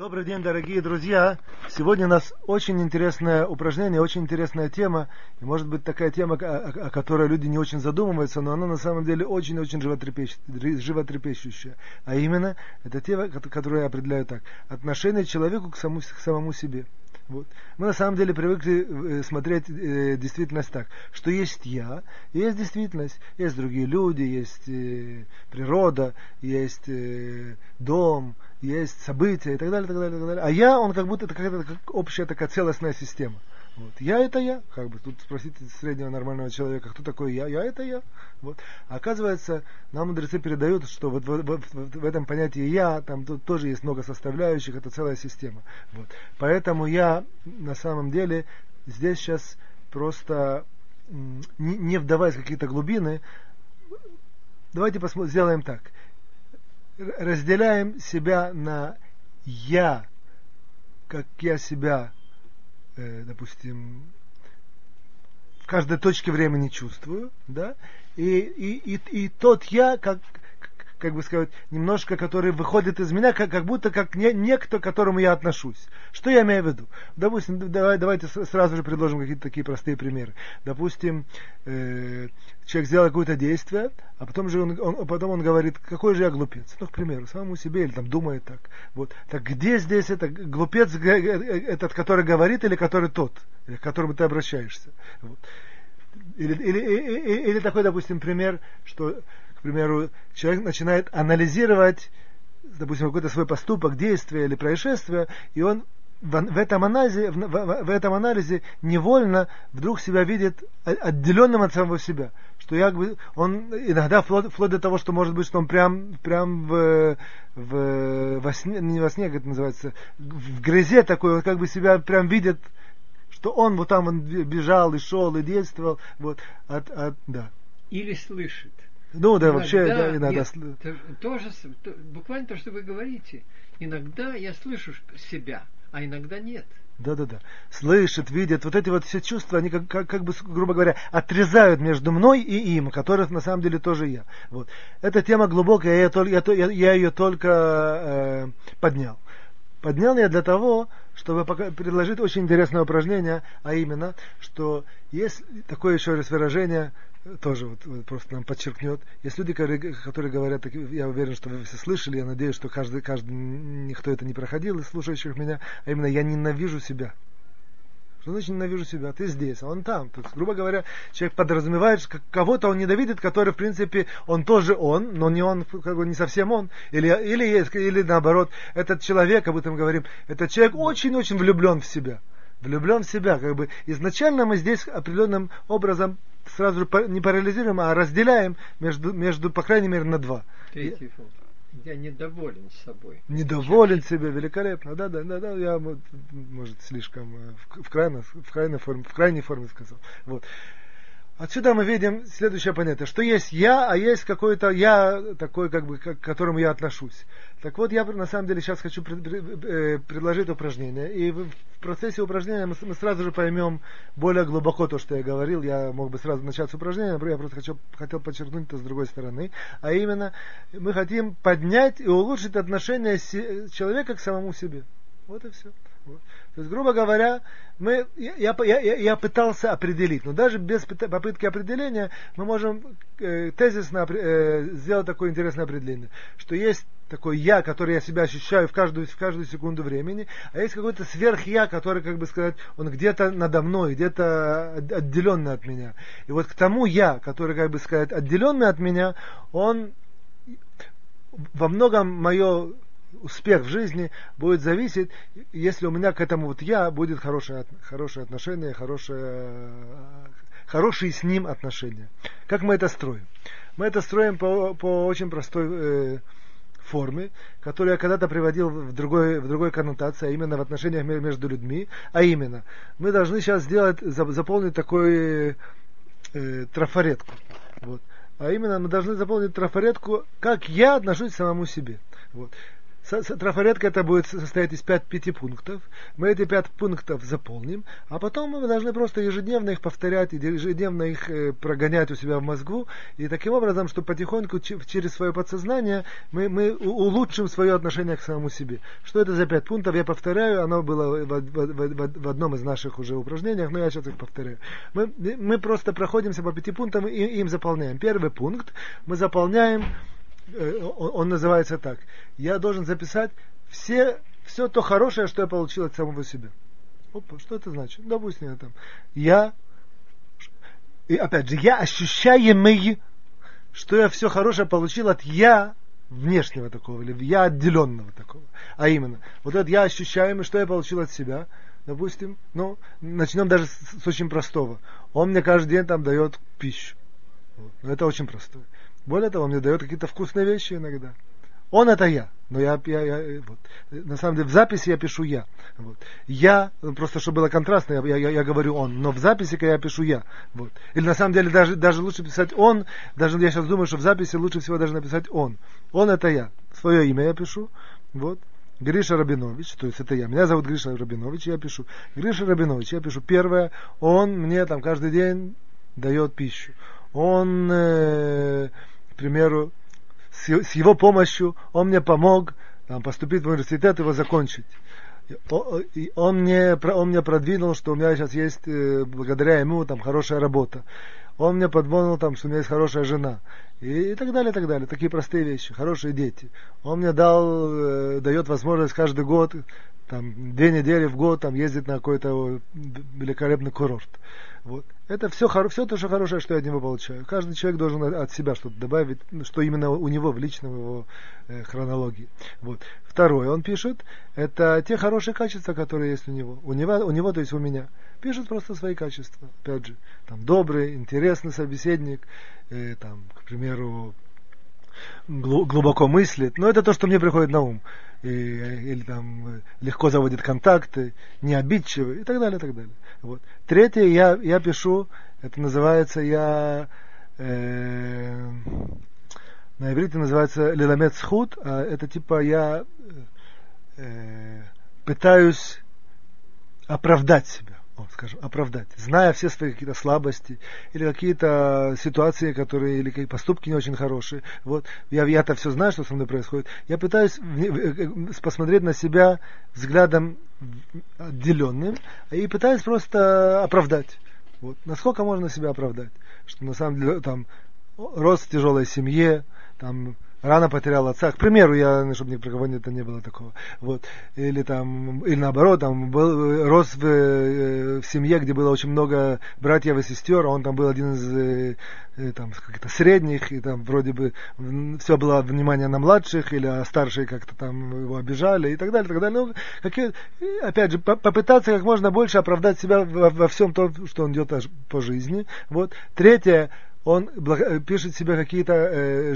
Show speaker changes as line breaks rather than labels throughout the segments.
Добрый день, дорогие друзья! Сегодня у нас очень интересное упражнение, очень интересная тема. И может быть такая тема, о, которой люди не очень задумываются, но она на самом деле очень-очень животрепещущая. А именно, это тема, которую я определяю так. Отношение человеку к самому, к самому себе. Вот. Мы на самом деле привыкли э, смотреть э, действительность так, что есть я, есть действительность, есть другие люди, есть э, природа, есть э, дом, есть события и так далее, так далее, так далее. А я, он как будто это какая-то как общая такая целостная система. Вот. Я это я, как бы тут спросите среднего нормального человека, кто такой я, я это я. Вот. А оказывается, нам мудрецы передают, что вот в, в, в, этом понятии я, там тут тоже есть много составляющих, это целая система. Вот. Поэтому я на самом деле здесь сейчас просто не, не вдаваясь в какие-то глубины, давайте посмотрим, сделаем так разделяем себя на я, как я себя, э, допустим, в каждой точке времени чувствую, да, и, и, и, и тот я, как, как бы сказать, немножко, который выходит из меня, как, как будто как не, некто, к которому я отношусь. Что я имею в виду? Допустим, давай, давайте сразу же предложим какие-то такие простые примеры. Допустим, э, человек сделал какое-то действие, а потом же он, он, потом он говорит, какой же я глупец. Ну, к примеру, самому себе или там думает так. Вот. Так где здесь это глупец, этот, который говорит, или который тот, к которому ты обращаешься? Вот. Или, или, или, или такой, допустим, пример, что к примеру, человек начинает анализировать, допустим, какой-то свой поступок, действие или происшествие, и он в, этом анализе, в этом анализе невольно вдруг себя видит отделенным от самого себя. Что я, он иногда вплоть, вплоть до того, что может быть, что он прям, прям в, в, во сне, не во сне, как это называется, в грязе такой, он как бы себя прям видит, что он вот там он бежал и шел и действовал, вот, от, от, да.
Или слышит.
Ну да, иногда, вообще да, иногда.
Нет, тоже, то, буквально то, что вы говорите. Иногда я слышу себя, а иногда нет.
Да, да, да. Слышит, видит. Вот эти вот все чувства, они как, как, как бы, грубо говоря, отрезают между мной и им, которых на самом деле тоже я. Вот. Эта тема глубокая, я, я, я, я ее только э, поднял. Поднял я для того, чтобы предложить очень интересное упражнение, а именно, что есть такое еще раз выражение, тоже вот, вот просто нам подчеркнет. Есть люди, которые, которые говорят, я уверен, что вы все слышали, я надеюсь, что каждый, каждый, никто это не проходил из слушающих меня, а именно я ненавижу себя. Что значит ненавижу себя? Ты здесь, а он там. То есть, грубо говоря, человек подразумевает, что кого-то он ненавидит, который, в принципе, он тоже он, но не он, как бы не совсем он. Или, или, или наоборот, этот человек, об этом говорим, этот человек очень-очень влюблен в себя. Влюблен в себя. Как бы изначально мы здесь определенным образом сразу же не парализируем, а разделяем между, между по крайней мере, на два.
Третий функт. Я недоволен собой.
Недоволен себе, великолепно. Да, да, да, да, я, может, слишком э, в, в, крайней, в, крайней форме, в крайней форме сказал. Вот. Отсюда мы видим следующее понятие, что есть я, а есть какой-то я такой, как бы, к которому я отношусь. Так вот, я на самом деле сейчас хочу э, предложить упражнение. И в процессе упражнения мы, мы сразу же поймем более глубоко то, что я говорил. Я мог бы сразу начать с упражнения, но я просто хочу, хотел подчеркнуть это с другой стороны. А именно, мы хотим поднять и улучшить отношение человека к самому себе. Вот и все. То есть, грубо говоря, мы, я, я, я, я пытался определить, но даже без попытки определения мы можем э, тезисно э, сделать такое интересное определение, что есть такой я, который я себя ощущаю в каждую, в каждую секунду времени, а есть какой-то сверх-я, который, как бы сказать, он где-то надо мной, где-то отделенный от меня. И вот к тому я, который, как бы сказать, отделенный от меня, он во многом мое успех в жизни будет зависеть, если у меня к этому вот я будет хорошее, хорошее отношение, хорошее, хорошие с ним отношения. Как мы это строим? Мы это строим по, по очень простой э, форме, которую я когда-то приводил в другой, в другой коннотации, а именно в отношениях между людьми, а именно, мы должны сейчас сделать, заполнить такой э, трафаретку. Вот. А именно, мы должны заполнить трафаретку, как я отношусь к самому себе. Вот трафаретка это будет состоять из пять, пяти пунктов. Мы эти пять пунктов заполним, а потом мы должны просто ежедневно их повторять, ежедневно их э, прогонять у себя в мозгу. И таким образом, что потихоньку через свое подсознание мы, мы улучшим свое отношение к самому себе. Что это за пять пунктов? Я повторяю, оно было в, в, в, в одном из наших уже упражнениях, но я сейчас их повторяю. Мы, мы просто проходимся по пяти пунктам и им заполняем. Первый пункт мы заполняем он, он называется так. Я должен записать все, все то хорошее, что я получил от самого себя. Опа, что это значит? Допустим, я там. Я, и опять же, я ощущаемый, что я все хорошее получил от я внешнего такого, или я отделенного такого. А именно, вот это я ощущаемый, что я получил от себя, допустим, ну, начнем даже с, с очень простого. Он мне каждый день там дает пищу. Вот. Это очень простое. Более того, он мне дает какие-то вкусные вещи иногда. Он это я. Но я, я, я вот. на самом деле в записи я пишу я. Вот. Я, просто чтобы было контрастно, я, я, я говорю он, но в записи я пишу я. Вот. Или на самом деле даже, даже лучше писать он, даже я сейчас думаю, что в записи лучше всего даже написать он. Он это я. Свое имя я пишу. Вот. Гриша Рабинович, то есть это я. Меня зовут Гриша Рабинович, я пишу. Гриша Рабинович, я пишу первое. Он мне там каждый день дает пищу. Он э, примеру, с, с его помощью он мне помог там, поступить в университет, его закончить. И он мне, он мне продвинул, что у меня сейчас есть, э, благодаря ему, там, хорошая работа. Он мне подвонил, там, что у меня есть хорошая жена. И, и так далее, и так далее. Такие простые вещи. Хорошие дети. Он мне дал, э, дает возможность каждый год, там, две недели в год, там, ездить на какой-то великолепный курорт. Вот. Это все, все то, что хорошее, что я от него получаю. Каждый человек должен от себя что-то добавить, что именно у него в личном его э, хронологии. Вот. Второе, он пишет, это те хорошие качества, которые есть у него. У него, у него, то есть у меня. Пишет просто свои качества. Опять же, там добрый, интересный собеседник, э, там, к примеру, глубоко мыслит. Но это то, что мне приходит на ум. И, или там легко заводит контакты, не обидчивый и так далее, и так далее. Вот. Третье, я, я пишу, это называется, я э, на иврите называется лиламет схуд, а это типа я э, пытаюсь оправдать себя скажем, оправдать, зная все свои какие-то слабости или какие-то ситуации, которые, или какие поступки не очень хорошие. Вот, я, я-то все знаю, что со мной происходит. Я пытаюсь э, посмотреть на себя взглядом отделенным и пытаюсь просто оправдать. Вот. Насколько можно себя оправдать? Что на самом деле там рос в тяжелой семье, там рано потерял отца. К примеру, я, чтобы ни про кого это не было такого. Вот. Или там, или наоборот, там был, рос в, э, в семье, где было очень много братьев и сестер, а он там был один из э, э, там, как-то средних, и там вроде бы все было внимание на младших, или а старшие как-то там его обижали, и так далее, и так далее. Ну, какие, опять же, попытаться как можно больше оправдать себя во, во всем том, что он делает по жизни. Вот. Третье, он э, пишет себе какие-то, э,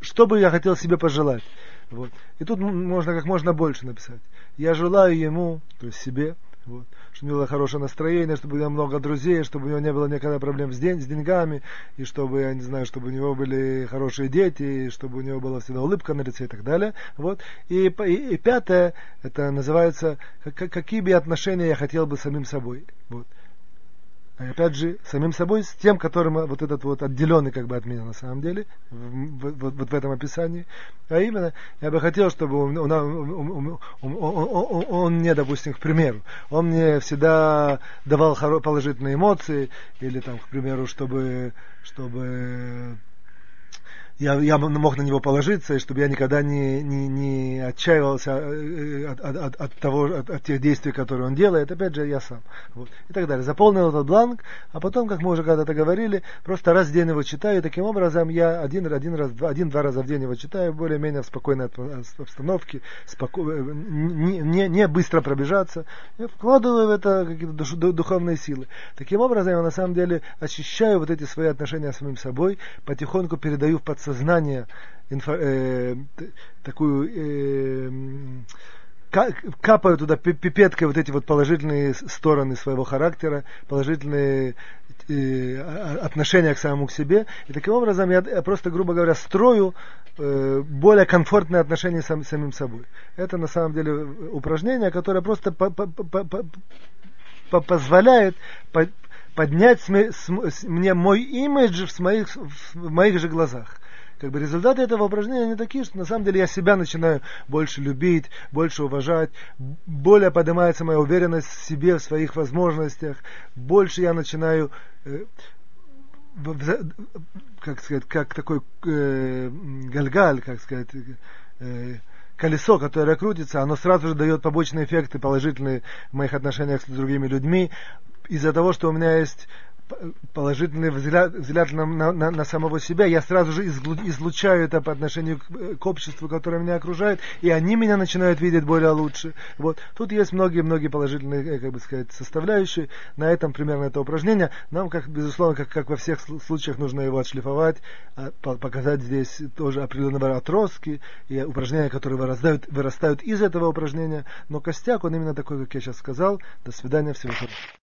что бы я хотел себе пожелать. Вот. И тут можно как можно больше написать. Я желаю ему, то есть себе, вот, чтобы у него было хорошее настроение, чтобы у него много друзей, чтобы у него не было никогда проблем с, день, с деньгами, и чтобы, я не знаю, чтобы у него были хорошие дети, и чтобы у него была всегда улыбка на лице и так далее. Вот. И, и, и пятое, это называется, как, какие бы отношения я хотел бы самим собой. Вот опять же, самим собой, с тем, которым вот этот вот отделенный как бы от меня на самом деле, вот, вот, вот в этом описании. А именно, я бы хотел, чтобы он, он, он, он, он мне, допустим, к примеру, он мне всегда давал положительные эмоции, или там, к примеру, чтобы, чтобы я, я мог на него положиться, и чтобы я никогда не, не, не отчаивался э, от, от, от, от, того, от, от тех действий, которые он делает, опять же, я сам. Вот. И так далее. Заполнил этот бланк, а потом, как мы уже когда-то говорили, просто раз в день его читаю, и таким образом я один, один раз, один-два раза в день его читаю, более-менее в спокойной обстановке, споко... Э, не, не, не быстро пробежаться, я вкладываю в это какие-то духовные силы. Таким образом, я на самом деле очищаю вот эти свои отношения с самим собой, потихоньку передаю в подсознание сознание инфо, э, такую э, капают туда пипеткой вот эти вот положительные стороны своего характера, положительные э, отношение к самому к себе. И таким образом я, я просто, грубо говоря, строю э, более комфортные отношения с сам, самим собой. Это на самом деле упражнение, которое просто по, по, по, по, по, позволяет по, поднять мне мой имидж в моих, в моих же глазах как бы результаты этого упражнения они такие, что на самом деле я себя начинаю больше любить, больше уважать, более поднимается моя уверенность в себе, в своих возможностях, больше я начинаю э, как сказать, как такой э, гальгаль, как сказать, э, колесо, которое крутится, оно сразу же дает побочные эффекты положительные в моих отношениях с другими людьми. Из-за того, что у меня есть положительный взгляд, взгляд на, на, на самого себя, я сразу же излучаю это по отношению к, к обществу, которое меня окружает, и они меня начинают видеть более лучше. Вот. Тут есть многие-многие положительные, э, как бы сказать, составляющие. На этом примерно это упражнение. Нам, как, безусловно, как, как во всех случаях, нужно его отшлифовать, а, показать здесь тоже определенные отростки и упражнения, которые вырастают, вырастают из этого упражнения. Но костяк, он именно такой, как я сейчас сказал. До свидания, всего хорошего.